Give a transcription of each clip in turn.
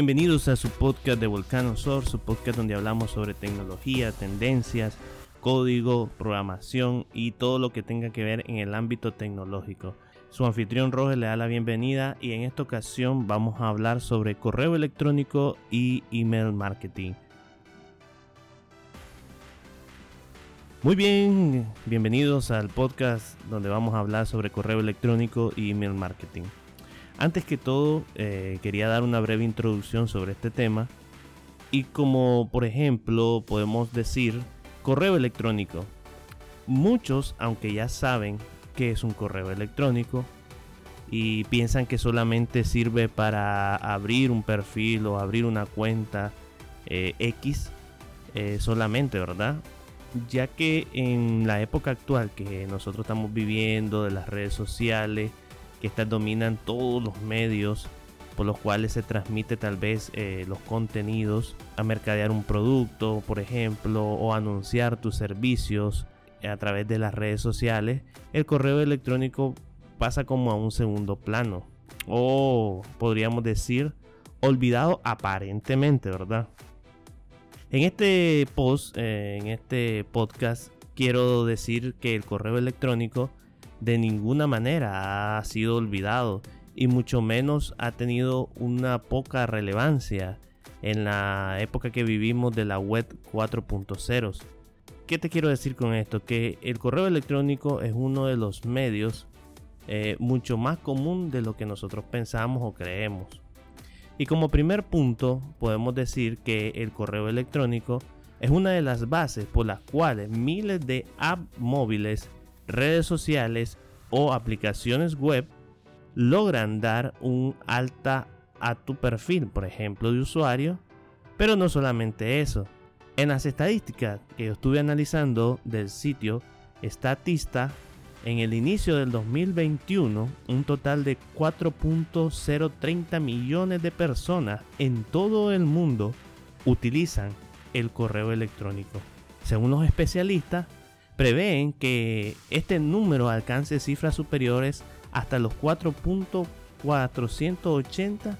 Bienvenidos a su podcast de Volcano Source, su podcast donde hablamos sobre tecnología, tendencias, código, programación y todo lo que tenga que ver en el ámbito tecnológico. Su anfitrión Roger le da la bienvenida y en esta ocasión vamos a hablar sobre correo electrónico y email marketing. Muy bien, bienvenidos al podcast donde vamos a hablar sobre correo electrónico y email marketing. Antes que todo, eh, quería dar una breve introducción sobre este tema. Y como por ejemplo podemos decir correo electrónico. Muchos, aunque ya saben qué es un correo electrónico y piensan que solamente sirve para abrir un perfil o abrir una cuenta eh, X eh, solamente, ¿verdad? ya que en la época actual que nosotros estamos viviendo de las redes sociales, que estas dominan todos los medios por los cuales se transmite tal vez eh, los contenidos a mercadear un producto, por ejemplo, o anunciar tus servicios a través de las redes sociales, el correo electrónico pasa como a un segundo plano. O podríamos decir, olvidado aparentemente, ¿verdad? En este post, eh, en este podcast, quiero decir que el correo electrónico de ninguna manera ha sido olvidado y mucho menos ha tenido una poca relevancia en la época que vivimos de la web 4.0. ¿Qué te quiero decir con esto? Que el correo electrónico es uno de los medios eh, mucho más común de lo que nosotros pensamos o creemos. Y como primer punto, podemos decir que el correo electrónico es una de las bases por las cuales miles de apps móviles, redes sociales o aplicaciones web logran dar un alta a tu perfil, por ejemplo, de usuario. Pero no solamente eso. En las estadísticas que yo estuve analizando del sitio Statista, en el inicio del 2021, un total de 4.030 millones de personas en todo el mundo utilizan el correo electrónico. Según los especialistas, prevén que este número alcance cifras superiores hasta los 4.480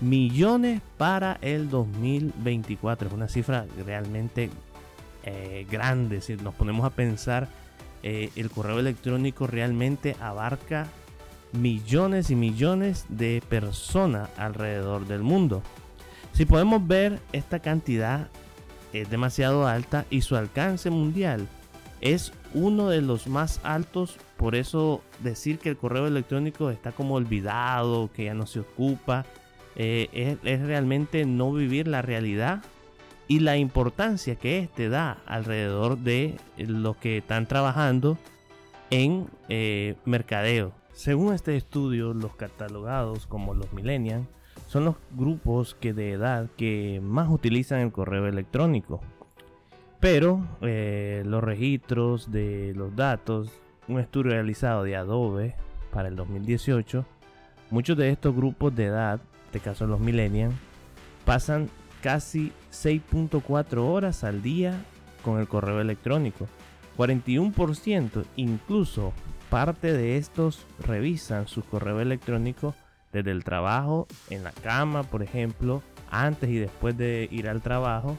millones para el 2024. Es una cifra realmente eh, grande. Si nos ponemos a pensar eh, el correo electrónico realmente abarca millones y millones de personas alrededor del mundo. Si podemos ver, esta cantidad es demasiado alta y su alcance mundial es uno de los más altos. Por eso decir que el correo electrónico está como olvidado, que ya no se ocupa, eh, es realmente no vivir la realidad y la importancia que este da alrededor de los que están trabajando en eh, mercadeo. Según este estudio, los catalogados como los millennials son los grupos que de edad que más utilizan el correo electrónico. Pero eh, los registros de los datos, un estudio realizado de Adobe para el 2018, muchos de estos grupos de edad, en este caso los millennials, pasan casi 6.4 horas al día con el correo electrónico. 41% incluso parte de estos revisan su correo electrónico desde el trabajo, en la cama, por ejemplo, antes y después de ir al trabajo.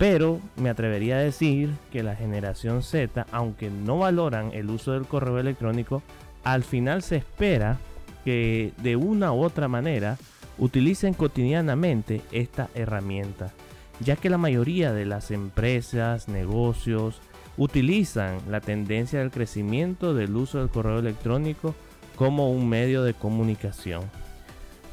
Pero me atrevería a decir que la generación Z, aunque no valoran el uso del correo electrónico, al final se espera que de una u otra manera utilicen cotidianamente esta herramienta, ya que la mayoría de las empresas, negocios, utilizan la tendencia del crecimiento del uso del correo electrónico como un medio de comunicación.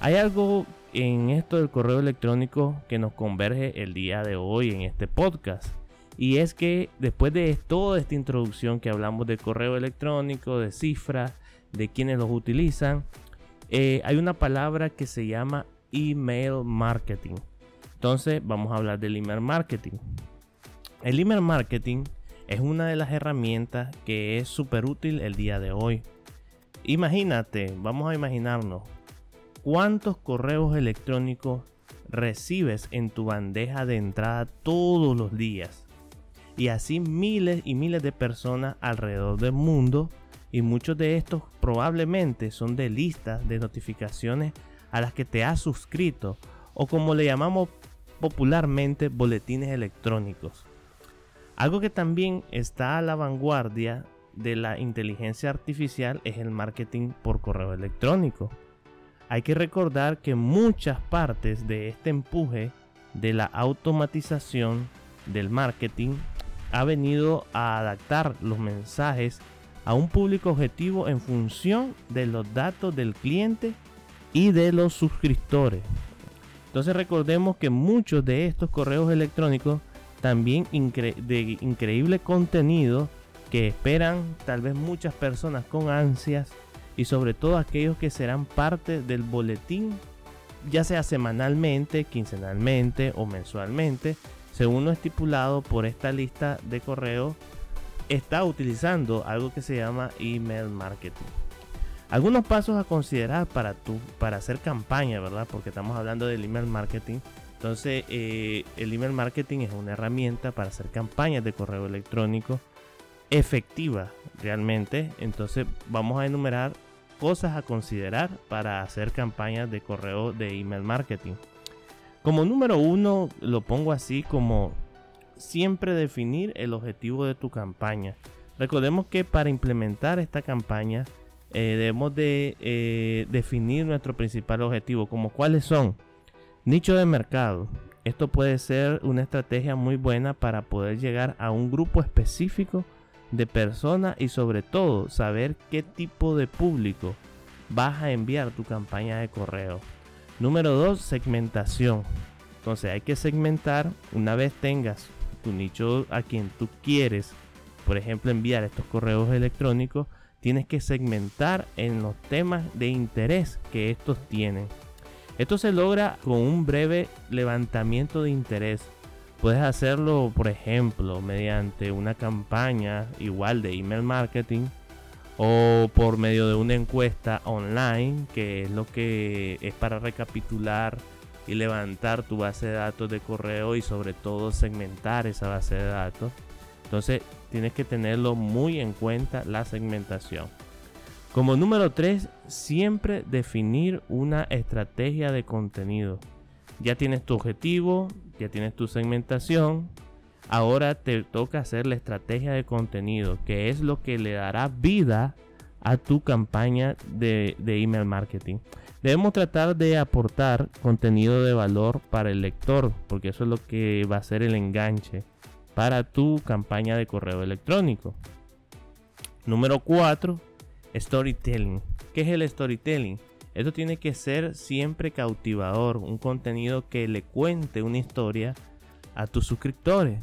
Hay algo en esto del correo electrónico que nos converge el día de hoy en este podcast. Y es que después de toda esta introducción que hablamos de correo electrónico, de cifras, de quienes los utilizan, eh, hay una palabra que se llama email marketing. Entonces vamos a hablar del email marketing. El email marketing es una de las herramientas que es súper útil el día de hoy. Imagínate, vamos a imaginarnos cuántos correos electrónicos recibes en tu bandeja de entrada todos los días. Y así miles y miles de personas alrededor del mundo y muchos de estos probablemente son de listas de notificaciones a las que te has suscrito o como le llamamos popularmente boletines electrónicos. Algo que también está a la vanguardia de la inteligencia artificial es el marketing por correo electrónico. Hay que recordar que muchas partes de este empuje de la automatización del marketing ha venido a adaptar los mensajes a un público objetivo en función de los datos del cliente y de los suscriptores. Entonces recordemos que muchos de estos correos electrónicos también de increíble contenido que esperan tal vez muchas personas con ansias y sobre todo aquellos que serán parte del boletín ya sea semanalmente, quincenalmente o mensualmente, según lo estipulado por esta lista de correos, está utilizando algo que se llama email marketing. Algunos pasos a considerar para, tu, para hacer campaña, ¿verdad? Porque estamos hablando del email marketing. Entonces, eh, el email marketing es una herramienta para hacer campañas de correo electrónico efectiva realmente. Entonces, vamos a enumerar cosas a considerar para hacer campañas de correo de email marketing. Como número uno, lo pongo así como siempre definir el objetivo de tu campaña. Recordemos que para implementar esta campaña eh, debemos de eh, definir nuestro principal objetivo, como cuáles son nicho de mercado. Esto puede ser una estrategia muy buena para poder llegar a un grupo específico de personas y sobre todo saber qué tipo de público vas a enviar tu campaña de correo. Número 2, segmentación. Entonces hay que segmentar una vez tengas tu nicho a quien tú quieres, por ejemplo, enviar estos correos electrónicos, tienes que segmentar en los temas de interés que estos tienen. Esto se logra con un breve levantamiento de interés Puedes hacerlo, por ejemplo, mediante una campaña igual de email marketing o por medio de una encuesta online, que es lo que es para recapitular y levantar tu base de datos de correo y sobre todo segmentar esa base de datos. Entonces tienes que tenerlo muy en cuenta la segmentación. Como número 3, siempre definir una estrategia de contenido. Ya tienes tu objetivo, ya tienes tu segmentación. Ahora te toca hacer la estrategia de contenido, que es lo que le dará vida a tu campaña de, email marketing. Debemos tratar de aportar contenido de valor para el lector, porque eso es lo que va a ser el enganche para tu campaña de correo electrónico. Número 4, storytelling. ¿Qué es el storytelling? Esto tiene que ser siempre cautivador, un contenido que le cuente una historia a tus suscriptores,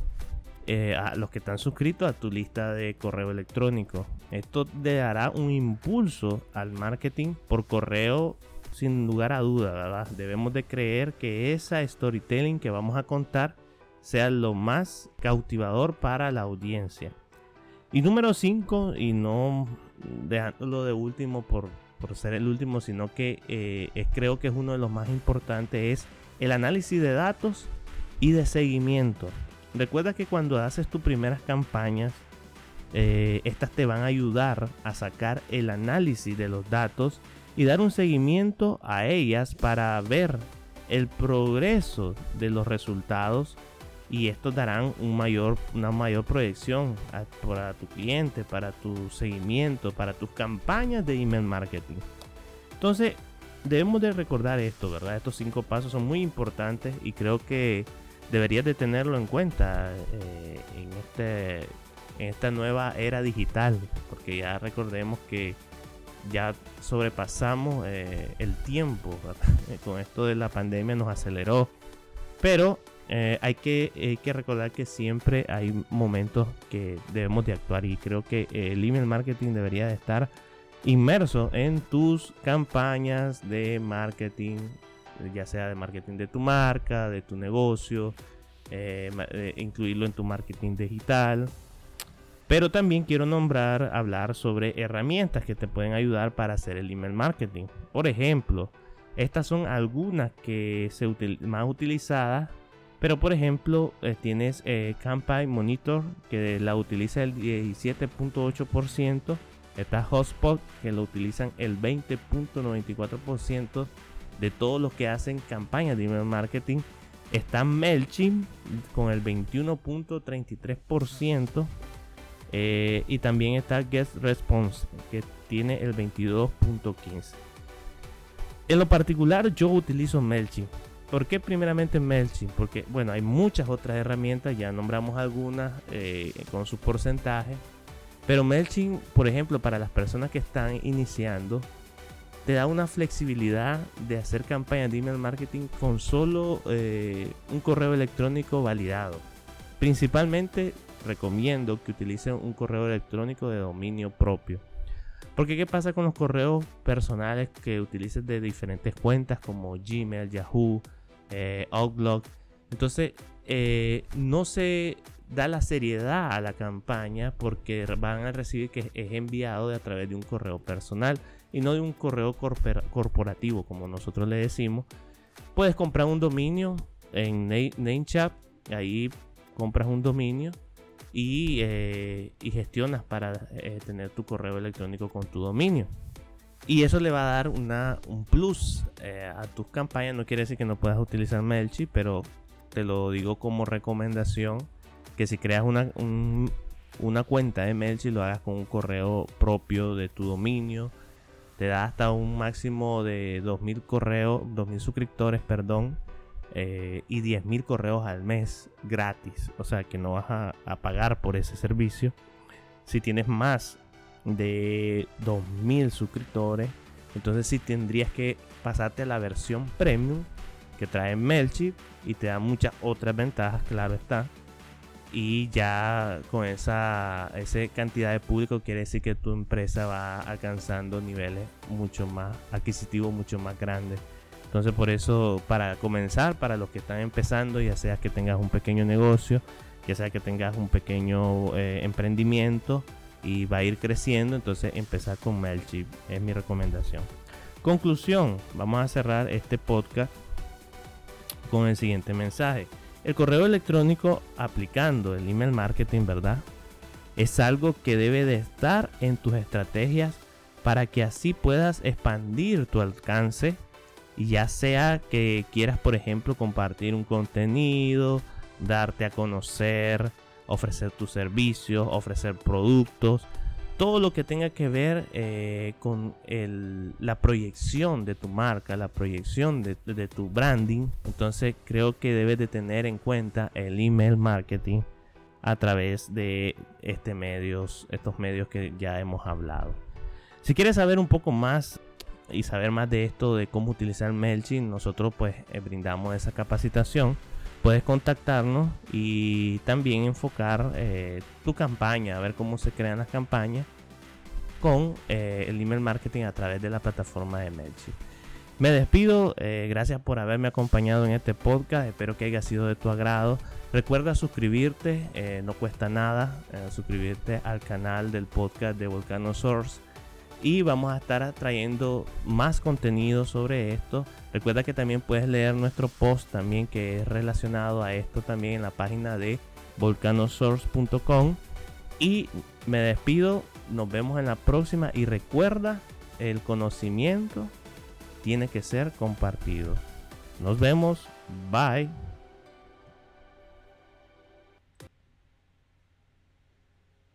eh, a los que están suscritos a tu lista de correo electrónico. Esto le dará un impulso al marketing por correo sin lugar a duda, ¿verdad? Debemos de creer que esa storytelling que vamos a contar sea lo más cautivador para la audiencia. Y número 5, y no dejándolo de último por, por ser el último, sino que eh, creo que es uno de los más importantes, es el análisis de datos y de seguimiento. Recuerda que cuando haces tus primeras campañas, eh, estas te van a ayudar a sacar el análisis de los datos y dar un seguimiento a ellas para ver el progreso de los resultados y estos darán una mayor proyección para tu cliente, para tu seguimiento, para tus campañas de email marketing. Entonces, debemos de recordar esto, ¿verdad? Estos cinco pasos son muy importantes y creo que deberías de tenerlo en cuenta eh, en, este, en esta nueva era digital, porque ya recordemos que ya sobrepasamos eh, el tiempo, con esto de la pandemia nos aceleró, pero eh, hay, que, que, recordar que siempre hay momentos que debemos de actuar y creo que el email marketing debería de estar inmerso en tus campañas de marketing, ya sea de marketing de tu marca, de tu negocio, eh, eh, incluirlo en tu marketing digital. Pero también quiero nombrar, hablar sobre herramientas que te pueden ayudar para hacer el email marketing. Por ejemplo, estas son algunas que se más utilizadas pero por ejemplo, eh, tienes eh, Campaign Monitor que la utiliza el 17.8%. Está Hotspot que lo utilizan el 20.94%. de todos los que hacen campañas de email marketing está MailChimp con el 21.33%. Eh, y también está Guest Response que tiene el 22.15%. En lo particular yo utilizo MailChimp. ¿Por qué primeramente MailChimp? Porque bueno, hay muchas otras herramientas, ya nombramos algunas eh, con su porcentaje. Pero MailChimp, por ejemplo, para las personas que están iniciando, te da una flexibilidad de hacer campañas de email marketing con solo eh, un correo electrónico validado. Principalmente recomiendo que utilicen un correo electrónico de dominio propio. Porque ¿qué pasa con los correos personales que utilices de diferentes cuentas como Gmail, Yahoo, eh, Outlook? Entonces eh, no se da la seriedad a la campaña porque van a recibir que es enviado a través de un correo personal y no de un correo corporativo como nosotros le decimos. Puedes comprar un dominio en Namecheap, ahí compras un dominio y, eh, gestionas para eh, tener tu correo electrónico con tu dominio. Y eso le va a dar una, un plus eh, a tus campañas. No quiere decir que no puedas utilizar Mailchimp, pero te lo digo como recomendación que si creas una, una cuenta de Mailchimp lo hagas con un correo propio de tu dominio te da hasta un máximo de 2.000 correos, 2.000 suscriptores, perdón, eh, y 10.000 correos al mes gratis. O sea que no vas a, pagar por ese servicio. Si tienes más de 2.000 suscriptores, entonces sí tendrías que pasarte a la versión premium que trae Mailchimp y te da muchas otras ventajas, claro está y ya con esa, esa cantidad de público quiere decir que tu empresa va alcanzando niveles mucho más adquisitivos, mucho más grandes. Entonces por eso para comenzar, para los que están empezando, ya sea que tengas un pequeño negocio, ya sea que tengas un pequeño eh, emprendimiento y va a ir creciendo, entonces empezar con MailChimp es mi recomendación. Conclusión, vamos a cerrar este podcast con el siguiente mensaje. El correo electrónico aplicando el email marketing, ¿verdad? Es algo que debe de estar en tus estrategias para que así puedas expandir tu alcance y ya sea que quieras, por ejemplo, compartir un contenido, darte a conocer, ofrecer tus servicios, ofrecer productos, todo lo que tenga que ver eh, con la proyección de tu marca, la proyección de, tu branding. Entonces creo que debes de tener en cuenta el email marketing a través de este medios, estos medios que ya hemos hablado. Si quieres saber un poco más y saber más de esto de cómo utilizar MailChimp, nosotros pues eh, brindamos esa capacitación puedes contactarnos y también enfocar eh, tu campaña, a ver cómo se crean las campañas con eh, el email marketing a través de la plataforma de MailChimp. Me despido, gracias por haberme acompañado en este podcast, espero que haya sido de tu agrado. Recuerda suscribirte, no cuesta nada suscribirte al canal del podcast de Volcano Source y vamos a estar trayendo más contenido sobre esto. Recuerda que también puedes leer nuestro post también que es relacionado a esto también en la página de volcanosource.com y me despido, nos vemos en la próxima y recuerda, el conocimiento tiene que ser compartido. Nos vemos, bye.